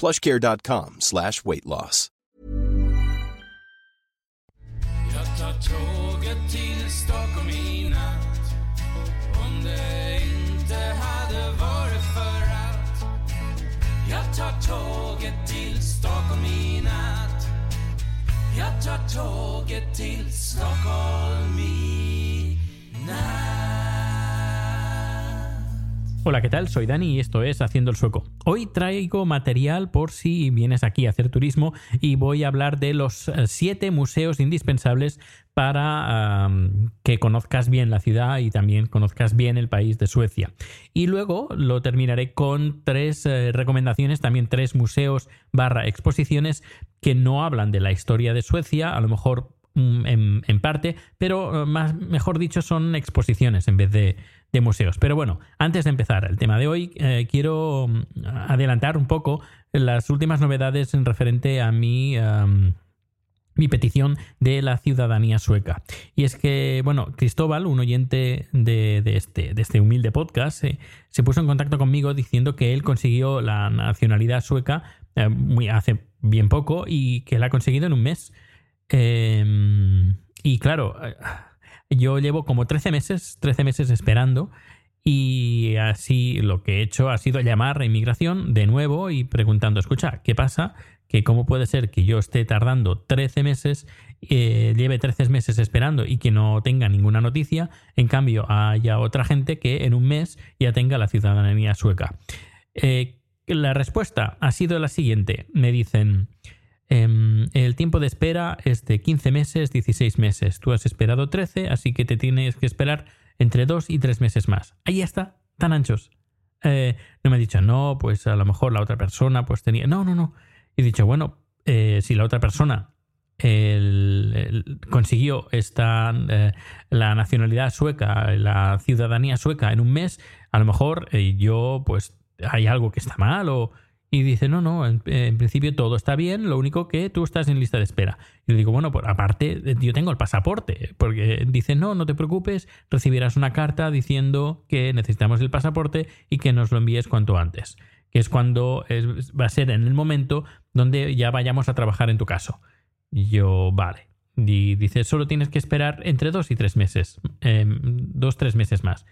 plushcare.com slash weight loss. Jag tar tåget till Stockholm i natt Hola, ¿qué tal? Soy Dani y esto es Haciendo el Sueco. Hoy traigo material por si vienes aquí a hacer turismo y voy a hablar de los eh, siete museos indispensables para que conozcas bien la ciudad y también conozcas bien el país de Suecia. Y luego lo terminaré con tres eh, recomendaciones, también tres museos barra exposiciones que no hablan de la historia de Suecia, a lo mejor mm, en, en, parte, pero eh, más, mejor dicho son exposiciones en vez de, de, museos. Pero bueno, antes de empezar el tema de hoy, eh, quiero mm, adelantar un poco las últimas novedades en referente a mi... Mi petición de la ciudadanía sueca. Y es que, bueno, Cristóbal, un oyente de, de, este, de este, humilde podcast, eh, se puso en contacto conmigo diciendo que él consiguió la nacionalidad sueca eh, muy, hace bien poco y que la ha conseguido en un mes. Eh, y claro, yo llevo como 13 meses, 13 meses esperando. Y así lo que he hecho ha sido llamar a inmigración de nuevo y preguntando, escucha, ¿qué pasa? que cómo puede ser que yo esté tardando 13 meses, eh, lleve 13 meses esperando y que no tenga ninguna noticia, en cambio haya otra gente que en un mes ya tenga la ciudadanía sueca. Eh, la respuesta ha sido la siguiente, me dicen, el tiempo de espera es de 15 meses, 16 meses, tú has esperado 13, así que te tienes que esperar entre 2 y 3 meses más. Ahí está, tan anchos. Eh, no me ha dicho, no, pues a lo mejor la otra persona pues tenía... No, no, no. He dicho, bueno, eh, si la otra persona consiguió esta, eh, la nacionalidad sueca, la ciudadanía sueca en un mes, a lo mejor eh, yo, pues, hay algo que está mal o... Y dice, no, no, en, principio todo está bien, lo único que tú estás en lista de espera. Y le digo, bueno, pues aparte, yo tengo el pasaporte, porque dice, no, no te preocupes, recibirás una carta diciendo que necesitamos el pasaporte y que nos lo envíes cuanto antes que es cuando va a ser en el momento donde ya vayamos a trabajar en tu caso. Y yo, vale. Y dice, solo tienes que esperar entre dos y tres meses, eh, dos, tres meses más.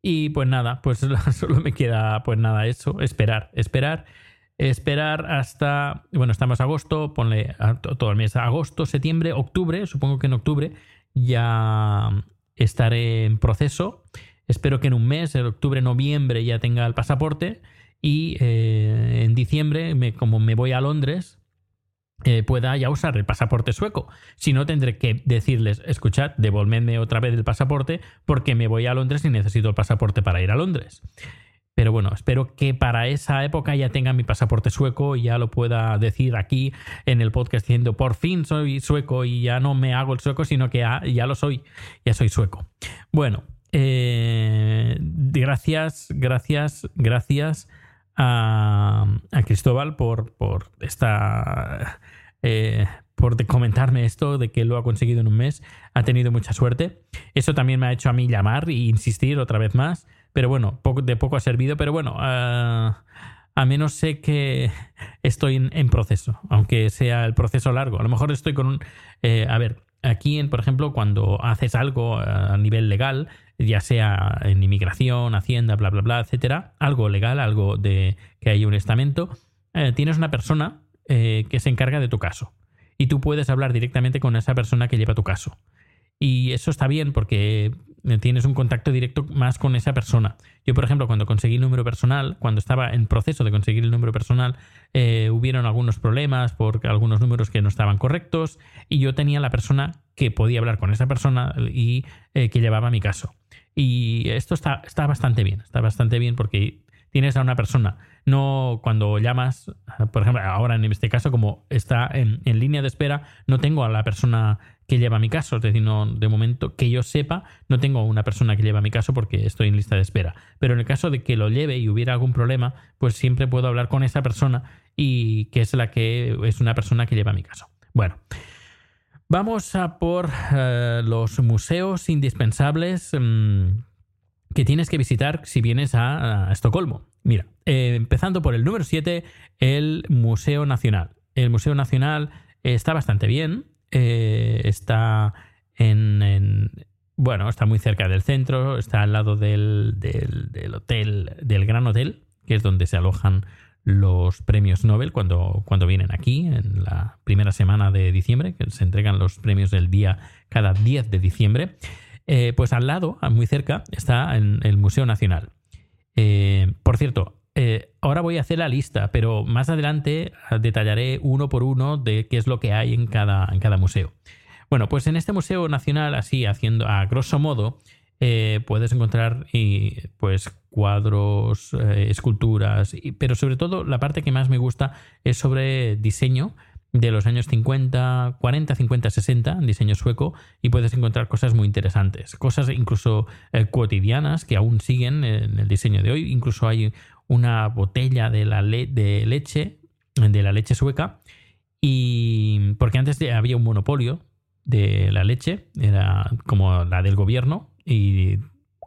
Y pues nada, pues solo me queda, pues nada, eso, esperar, esperar, esperar hasta, bueno, estamos agosto, ponle todo el mes, agosto, septiembre, octubre, supongo que en octubre ya estaré en proceso. Espero que en un mes, en octubre, noviembre, ya tenga el pasaporte y eh, en diciembre, como me voy a Londres, eh, pueda ya usar el pasaporte sueco. Si no, tendré que decirles, escuchad, devolvedme otra vez el pasaporte porque me voy a Londres y necesito el pasaporte para ir a Londres. Pero bueno, espero que para esa época ya tenga mi pasaporte sueco y ya lo pueda decir aquí en el podcast diciendo por fin soy sueco y ya no me hago el sueco, sino que ya, ya lo soy, ya soy sueco. Bueno, eh, gracias, gracias, gracias a, a Cristóbal por, por esta. Eh, por comentarme esto de que lo ha conseguido en un mes. Ha tenido mucha suerte. Eso también me ha hecho a mí llamar e insistir otra vez más. Pero bueno, poco, de poco ha servido. Pero bueno, uh, a menos sé que estoy en, proceso, aunque sea el proceso largo. A lo mejor estoy con un... Eh, a ver, aquí, en, por ejemplo, cuando haces algo a nivel legal, ya sea en inmigración, hacienda, bla, bla, bla, etcétera, algo legal, algo de que hay un estamento, eh, tienes una persona eh, que se encarga de tu caso. Y tú puedes hablar directamente con esa persona que lleva tu caso. Y eso está bien porque tienes un contacto directo más con esa persona. Yo, por ejemplo, cuando conseguí el número personal, cuando estaba en proceso de conseguir el número personal, eh, hubieron algunos problemas por algunos números que no estaban correctos y yo tenía la persona que podía hablar con esa persona y eh, que llevaba mi caso. Y esto está, está bastante bien, está bastante bien porque tienes a una persona. No cuando llamas, por ejemplo, ahora en este caso, como está en, en línea de espera, no tengo a la persona que lleva mi caso. Es decir, no, de momento que yo sepa, no tengo una persona que lleva mi caso porque estoy en lista de espera. Pero en el caso de que lo lleve y hubiera algún problema, pues siempre puedo hablar con esa persona y que es la que es una persona que lleva mi caso. Bueno. Vamos a por eh, los museos indispensables mm, que tienes que visitar si vienes a, Estocolmo. Mira, eh, empezando por el número 7, el Museo Nacional. El Museo Nacional está bastante bien, eh, está en, Bueno, está muy cerca del centro, está al lado del, del, hotel, del Gran Hotel, que es donde se alojan los premios Nobel cuando, cuando vienen aquí, en la primera semana de diciembre, que se entregan los premios del día cada 10 de diciembre. Eh, pues al lado, muy cerca, está el Museo Nacional. Eh, por cierto, ahora voy a hacer la lista, pero más adelante detallaré uno por uno de qué es lo que hay en cada, museo. Bueno, pues en este Museo Nacional, así haciendo a grosso modo, eh, puedes encontrar pues cuadros, eh, esculturas, pero sobre todo la parte que más me gusta es sobre diseño de los años 50, 40, 50, 60, diseño sueco, y puedes encontrar cosas muy interesantes, cosas incluso eh, cotidianas que aún siguen en el diseño de hoy. Incluso hay una botella de, la de leche, de la leche sueca, y porque antes había un monopolio de la leche, era como la del gobierno, y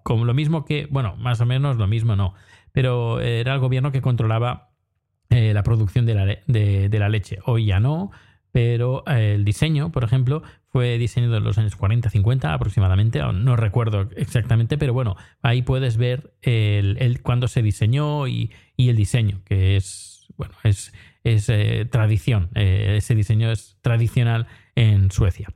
como lo mismo que, bueno, más o menos lo mismo no, pero era el gobierno que controlaba eh, la producción de la, de la, leche. Hoy ya no, pero eh, el diseño, por ejemplo, fue diseñado en los años 40-50 aproximadamente, no recuerdo exactamente, pero bueno, ahí puedes ver el, cuándo se diseñó y, el diseño, que es, bueno, es, es eh, tradición, ese diseño es tradicional en Suecia.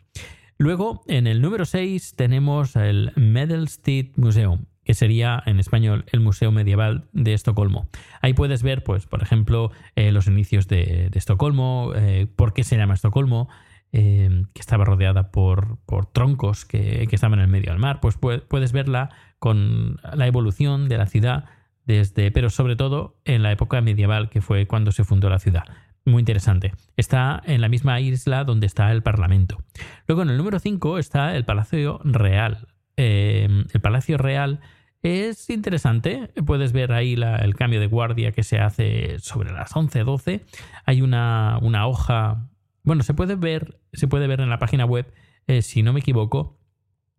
Luego, en el número 6 tenemos el Medelstad Museum, que sería en español el Museo Medieval de Estocolmo. Ahí puedes ver, pues, por ejemplo, eh, los inicios de, Estocolmo, por qué se llama Estocolmo, Em, que estaba rodeada por, troncos que, estaban en el medio del mar, pues puedes verla con la evolución de la ciudad desde, pero sobre todo en la época medieval, que fue cuando se fundó la ciudad. Muy interesante. Está en la misma isla donde está el Parlamento. Luego en el número 5 está el Palacio Real. El Palacio Real es interesante. Puedes ver ahí el cambio de guardia que se hace sobre las 11, 12. Hay una, hoja bueno, se puede ver, se puede ver en la página web, eh, si no me equivoco,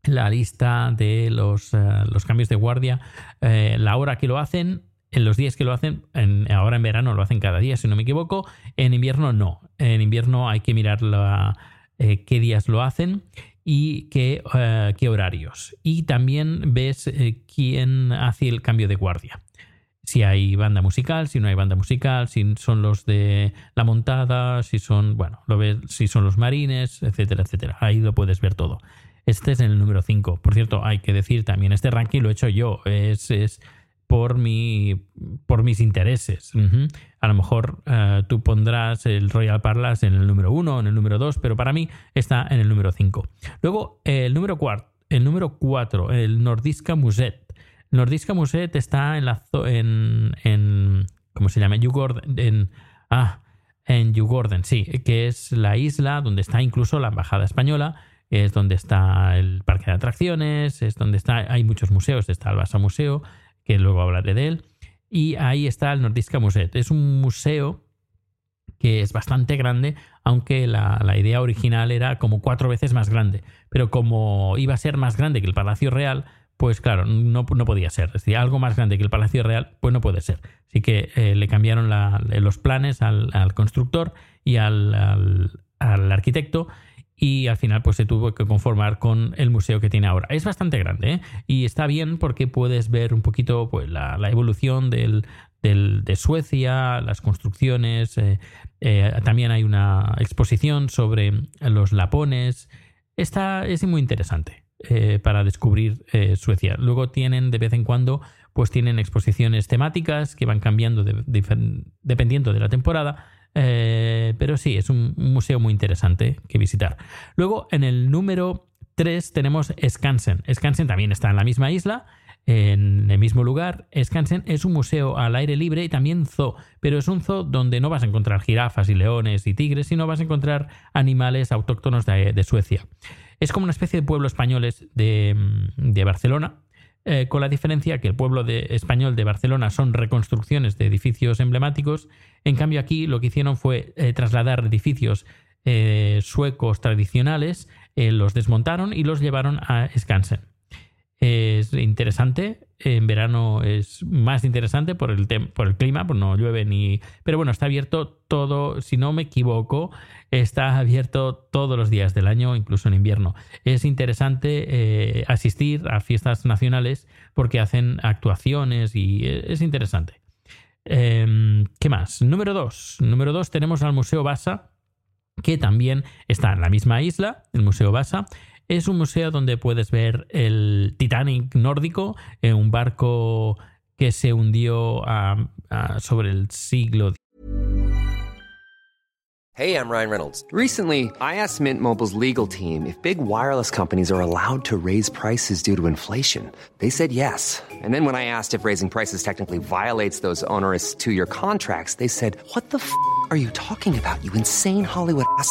la lista de los, eh, cambios de guardia, eh, la hora que lo hacen, en los días que lo hacen, ahora en verano lo hacen cada día, si no me equivoco, en invierno no. En invierno hay que mirar qué días lo hacen y qué, qué horarios. Y también ves quién hace el cambio de guardia si hay banda musical, si no hay banda musical, si son los de la montada, si son, bueno, lo ves, si son los marines, etcétera, etcétera. Ahí lo puedes ver todo. Este es el número 5. Por cierto, hay que decir también, este ranking lo he hecho yo. Es por, mi, por mis intereses. A lo mejor eh, tú pondrás el Royal Parlas en el número 1 o en el número 2, pero para mí está en el número 5. Luego, el número 4, el número 4, el Nordiska Muset. Nordiska Museet está en la en, en ¿cómo se llama? en ah, en sí, que es la isla donde está incluso la embajada española, es donde está el parque de atracciones, es donde está hay muchos museos, está el Basa Museo, que luego hablaré de él, y ahí está el Nordiska Museet. Es un museo que es bastante grande, aunque la, idea original era como cuatro veces más grande. Pero como iba a ser más grande que el Palacio Real, pues claro, no, podía ser. Es decir, algo más grande que el Palacio Real, pues no puede ser. Así que eh, le cambiaron los planes al, constructor y al, arquitecto y al final pues se tuvo que conformar con el museo que tiene ahora. Es bastante grande ¿eh? y está bien porque puedes ver un poquito pues, la, evolución del, del- de Suecia, las construcciones. eh, eh, también hay una exposición sobre los lapones. Esta es muy interesante para descubrir Suecia. Luego tienen de vez en cuando, pues tienen exposiciones temáticas que van cambiando dependiendo de la temporada. Eh, pero sí, es un museo muy interesante que visitar. Luego, en el número 3 tenemos Skansen. Skansen también está en la misma isla, en el mismo lugar. Skansen es un museo al aire libre y también zoo, pero es un zoo donde no vas a encontrar jirafas y leones y tigres, sino vas a encontrar animales autóctonos de, Suecia. Es como una especie de pueblo españoles de Barcelona, eh, con la diferencia que el pueblo español de Barcelona son reconstrucciones de edificios emblemáticos. En cambio, aquí lo que hicieron fue eh, trasladar edificios eh, suecos tradicionales, los desmontaron y los llevaron a Skansen. Es interesante. En verano es más interesante por el, por el clima, pues no llueve ni. Pero bueno, está abierto todo, si no me equivoco, está abierto todos los días del año, incluso en invierno. Es interesante eh, asistir a fiestas nacionales porque hacen actuaciones y eh, es interesante. Em, ¿Qué más? Número 2. Número 2 tenemos al Museo Basa, que también está en la misma isla, el Museo Basa. Es un museo donde puedes ver el Titanic nórdico, eh, un barco que se hundió sobre el siglo Hey, I'm Ryan Reynolds. Recently, I asked Mint Mobile's legal team if big wireless companies are allowed to raise prices due to inflation. They said yes. And then when I asked if raising prices technically violates those onerous two year contracts, they said, What the f are you talking about, you insane Hollywood ass?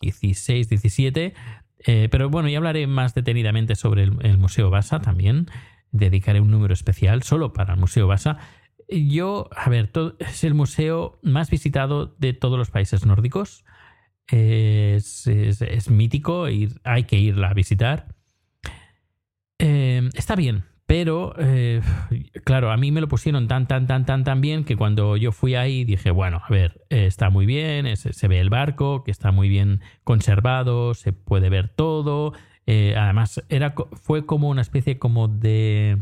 16, 17. eh, pero bueno, ya hablaré más detenidamente sobre el, Museo Basa también. Dedicaré un número especial solo para el Museo Basa. Yo, a ver, es el museo más visitado de todos los países nórdicos. Es mítico, ir, hay que irla a visitar. Eh, está bien, pero eh, claro, a mí me lo pusieron tan, tan, tan, tan, tan bien que cuando yo fui ahí dije, bueno, a ver, está muy bien, se ve el barco, que está muy bien conservado, se puede ver todo. eh, además, era, fue como una especie como de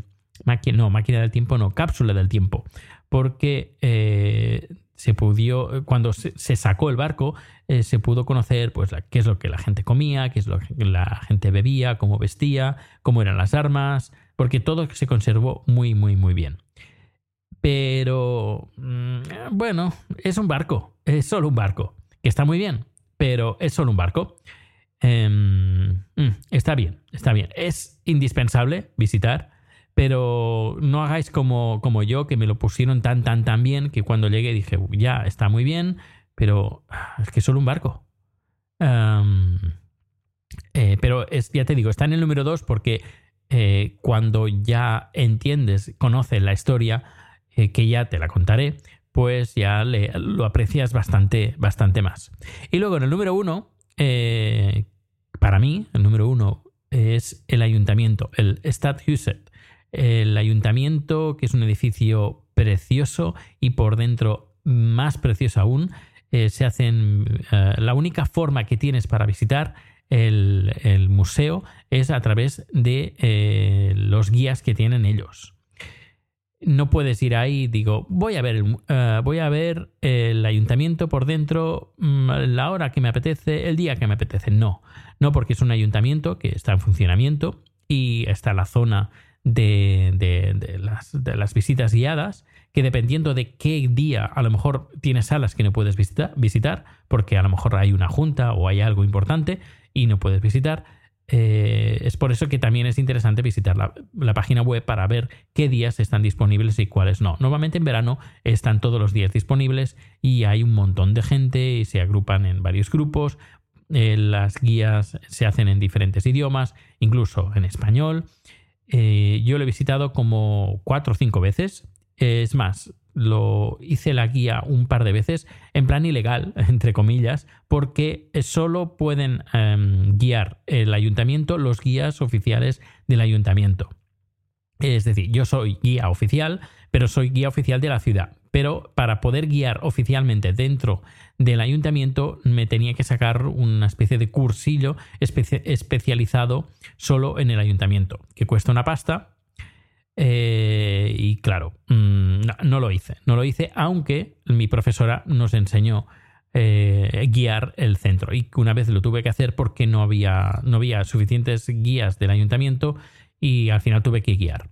máquina, no, máquina del tiempo, no, cápsula del tiempo, porque eh, se pudo, cuando se, sacó el barco, se pudo conocer pues qué es lo que la gente comía, qué es lo que la gente bebía, cómo vestía, cómo eran las armas, porque todo se conservó muy, muy, muy bien. Pero, mm, bueno, es un barco, es solo un barco, que está muy bien, pero es solo un barco. Em, mm, está bien, está bien. Es indispensable visitar, pero no hagáis como, como yo, que me lo pusieron tan, tan, tan bien que cuando llegué dije, ya, está muy bien, pero ah, es que es solo un barco. Em, eh, pero es, ya te digo, está en el número 2 porque eh, cuando ya entiendes, conoces la historia, eh, que ya te la contaré, pues ya lo aprecias bastante, bastante más. Y luego en el número 1, para mí, el número 1 es el ayuntamiento, el Stadhuset. El ayuntamiento, que es un edificio precioso y por dentro más precioso aún, eh, se hacen. eh, la única forma que tienes para visitar el, museo es a través de eh, los guías que tienen ellos. no puedes ir ahí digo, voy a ver el, eh, voy a ver el ayuntamiento por dentro mm, la hora que me apetece, el día que me apetece. No, no porque es un ayuntamiento que está en funcionamiento y está la zona de, las, visitas guiadas, que dependiendo de qué día a lo mejor tienes salas que no puedes visitar, porque a lo mejor hay una junta o hay algo importante y no puedes visitar, eh, es por eso que también es interesante visitar la, la, página web para ver qué días están disponibles y cuáles no. Normalmente en verano están todos los días disponibles y hay un montón de gente y se agrupan en varios grupos. Eh, las guías se hacen en diferentes idiomas, incluso en español. Eh, yo lo he visitado como cuatro o cinco veces. Es más, lo hice la guía un par de veces en plan ilegal, entre comillas, porque solo pueden um, guiar el ayuntamiento los guías oficiales del ayuntamiento. Es decir, yo soy guía oficial, pero soy guía oficial de la ciudad. Pero para poder guiar oficialmente dentro del ayuntamiento me tenía que sacar una especie de cursillo espe especializado solo en el ayuntamiento, que cuesta una pasta eh, y claro, mmm, no, lo hice. No lo hice, aunque mi profesora nos enseñó eh, guiar el centro. Y una vez lo tuve que hacer porque no había, no había suficientes guías del ayuntamiento y al final tuve que guiar.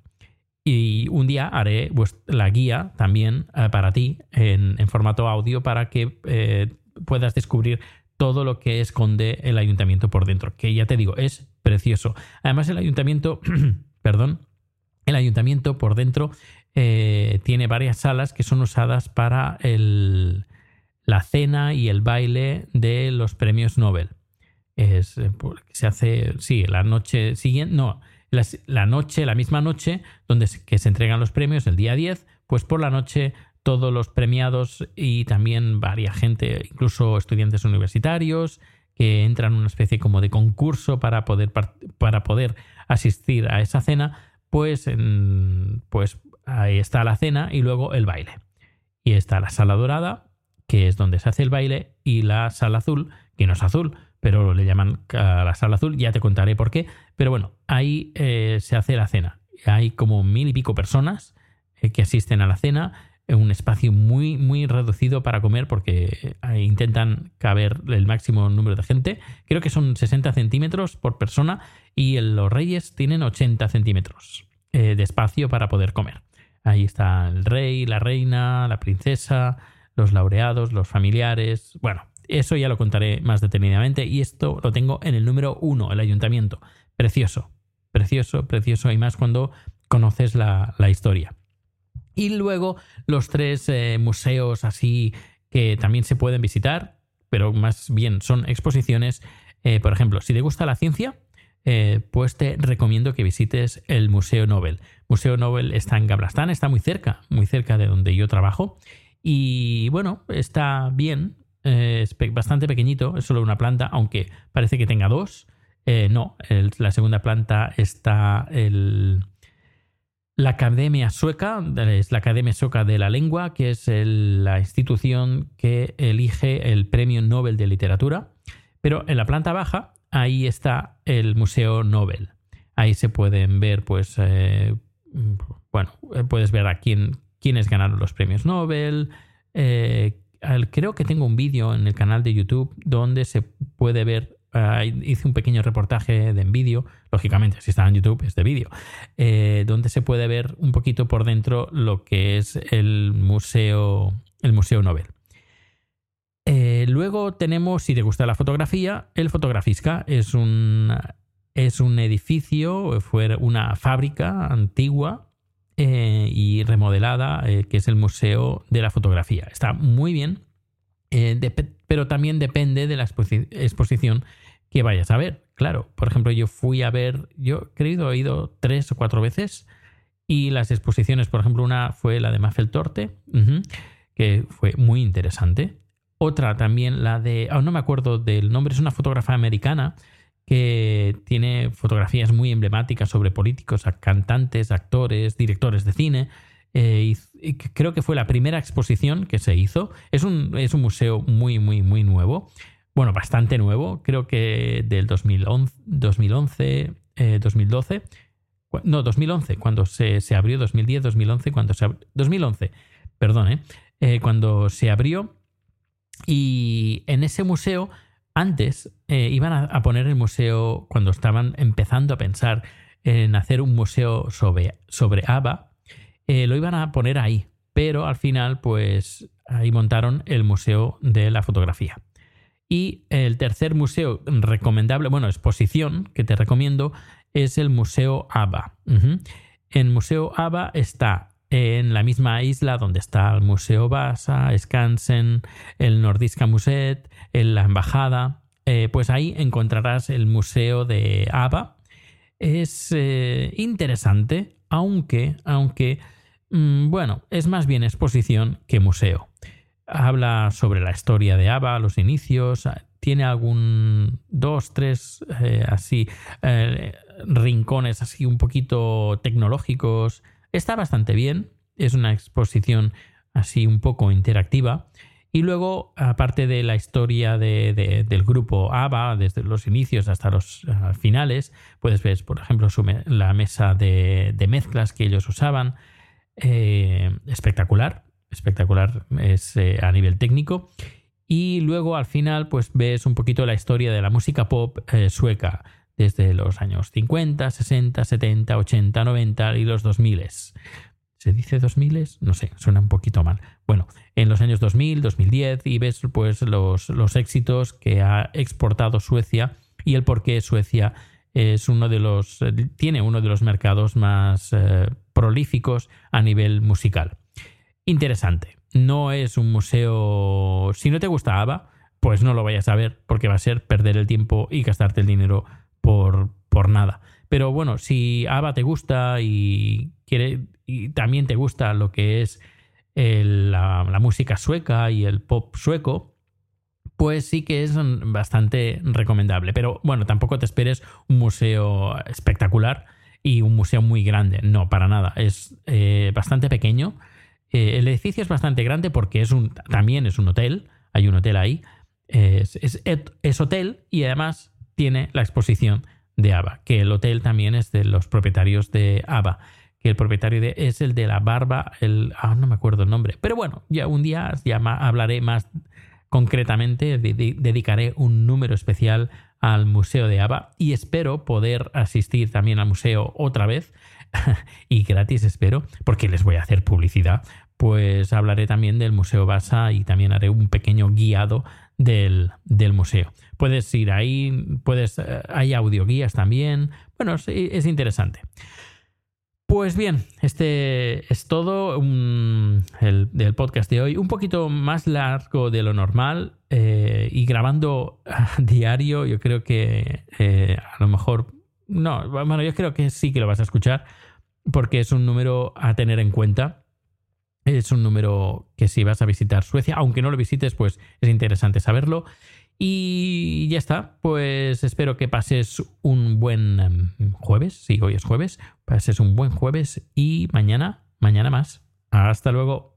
Y un día haré la guía también eh, para ti en, formato audio para que puedas descubrir todo lo que esconde el ayuntamiento por dentro. Que ya te digo, es precioso. Además, el ayuntamiento, perdón, el ayuntamiento por dentro eh, tiene varias salas que son usadas para la cena y el baile de los premios Nobel. Eh, se hace, sí, la noche siguiente, no, la, la, noche, la misma noche, donde se, que se entregan los premios, el día 10, pues por la noche todos los premiados y también varias gente, incluso estudiantes universitarios, que entran en una especie como de concurso para poder, para poder asistir a esa cena, pues, pues ahí está la cena y luego el baile. Y está la sala dorada, que es donde se hace el baile, y la sala azul, que no es azul, pero le llaman a la sala azul, ya te contaré por qué. Pero bueno, ahí eh, se hace la cena. Hay como mil y pico personas eh, que asisten a la cena en un espacio muy, muy reducido para comer porque eh, intentan caber el máximo número de gente. Creo que son 60 centímetros por persona y los reyes tienen 80 centímetros eh, de espacio para poder comer. Ahí está el rey, la reina, la princesa, los laureados, los familiares. Bueno, eso ya lo contaré más detenidamente y esto lo tengo en el número uno, el ayuntamiento. Precioso, precioso, precioso y más cuando conoces la, la historia. Y luego los tres eh, museos así que también se pueden visitar, pero más bien son exposiciones. Eh, por ejemplo, si te gusta la ciencia, eh, pues te recomiendo que visites el Museo Nobel. Museo Nobel está en Gablastán, está muy cerca, muy cerca de donde yo trabajo. Y bueno, está bien, es bastante pequeño, es solo una planta, aunque parece que tenga dos. no, la segunda planta está el la Academia Sueca, es la Academia Sueca de la Lengua, que es la institución que elige el Premio Nobel de Literatura. Pero en la planta baja, ahí está el Museo Nobel. Ahí se pueden ver, pues, eh, bueno, puedes ver a quién, quiénes ganaron los premios Nobel. Eh, creo que tengo un vídeo en el canal de YouTube donde se puede ver Uh, hice un pequeño reportaje de en vídeo, lógicamente, si está en YouTube es de vídeo, eh, donde se puede ver un poquito por dentro lo que es el museo, el museo Nobel. Eh, luego tenemos, si te gusta la fotografía, el Fotografisca es un, es un edificio, fue una fábrica antigua eh, y remodelada, que es el Museo de la Fotografía. Está muy bien, pero también depende de la exposición que vayas a ver. Claro, por ejemplo, yo fui a ver, yo creo he ido tres o cuatro veces y las exposiciones, por ejemplo, una fue la de Mafel Torte, que fue muy interesante. Otra también, la de, oh, no me acuerdo del nombre, es una fotógrafa americana que tiene fotografías muy emblemáticas sobre políticos, cantantes, actores, directores de cine. Eh, y, creo que fue la primera exposición que se hizo. Es un, es un museo muy, muy, muy nuevo bueno, bastante nuevo, creo que del 2011, 2011 eh, 2012, no, 2011, cuando se, se abrió, 2010, 2011, cuando se abrió, 2011, perdón, ¿eh? Eh, cuando se abrió y en ese museo, antes eh, iban a, poner el museo, cuando estaban empezando a pensar en hacer un museo sobre, sobre ABBA, lo iban a poner ahí, pero al final, pues ahí montaron el Museo de la Fotografía. Y el tercer museo recomendable, bueno, exposición que te recomiendo, es el Museo ABBA. Ujú. El Museo ABBA está en la misma isla donde está el Museo Vasa, Skansen, el Nordiska Museet, en la Embajada. Eh, pues ahí encontrarás el Museo de ABBA. Es eh, interesante, aunque, aunque, mm, bueno, es más bien exposición que museo. Habla sobre la historia de ABBA, los inicios, tiene algún dos, tres eh, así eh, rincones así un poquito tecnológicos. Está bastante bien, es una exposición así un poco interactiva. Y luego, aparte de la historia de- de- del grupo ABBA, desde los inicios hasta los ah, finales, puedes ver, por ejemplo, la mesa de, mezclas que ellos usaban. Eh, espectacular, espectacular es eh, a nivel técnico. Y luego al final, pues ves un poquito la historia de la música pop eh, sueca, desde los años 50, 60, 70, 80, 90 y los 2000. ¿Se dice 2000? No sé, suena un poquito mal. Bueno, en los años 2000, 2010 y ves pues los, éxitos que ha exportado Suecia y el por qué Suecia es uno de los tiene uno de los mercados más eh, prolíficos a nivel musical. Interesante. No es un museo. Si no te gusta ABBA, pues no lo vayas a ver, porque va a ser perder el tiempo y gastarte el dinero por, por nada. Pero bueno, si ABBA te gusta y quiere y también te gusta lo que es la, la música sueca y el pop sueco, pues sí que es bastante recomendable. Pero bueno, tampoco te esperes un museo espectacular y un museo muy grande. No, para nada. Es eh, bastante pequeño. Eh, el edificio es bastante grande porque es también es un hotel. Hay un hotel ahí. Es, hotel y además tiene la exposición de ABBA, que el hotel también es de los propietarios de ABBA, que el propietario de, es el de la barba, el, ah, no me acuerdo el nombre, pero bueno, ya un día ya hablaré más concretamente, de- de- dedicaré un número especial al Museo de ABBA y espero poder asistir también al museo otra vez y gratis espero, porque les voy a hacer publicidad, pues hablaré también del Museo Basa y también haré un pequeño guiado del, del museo. Puedes ir ahí, puedes, eh, hay audioguías también. Bueno, es, es interesante. Pues bien, este es todo el, del podcast de hoy. Un poquito más largo de lo normal eh, y grabando diario. Yo creo que eh, a lo mejor. No, bueno, yo creo que sí que lo vas a escuchar porque es un número a tener en cuenta. Es un número que si vas a visitar Suecia, aunque no lo visites, pues es interesante saberlo. Y ya está, pues espero que pases un buen em, jueves, si hoy es jueves, pases un buen jueves y mañana, mañana más. Hasta luego.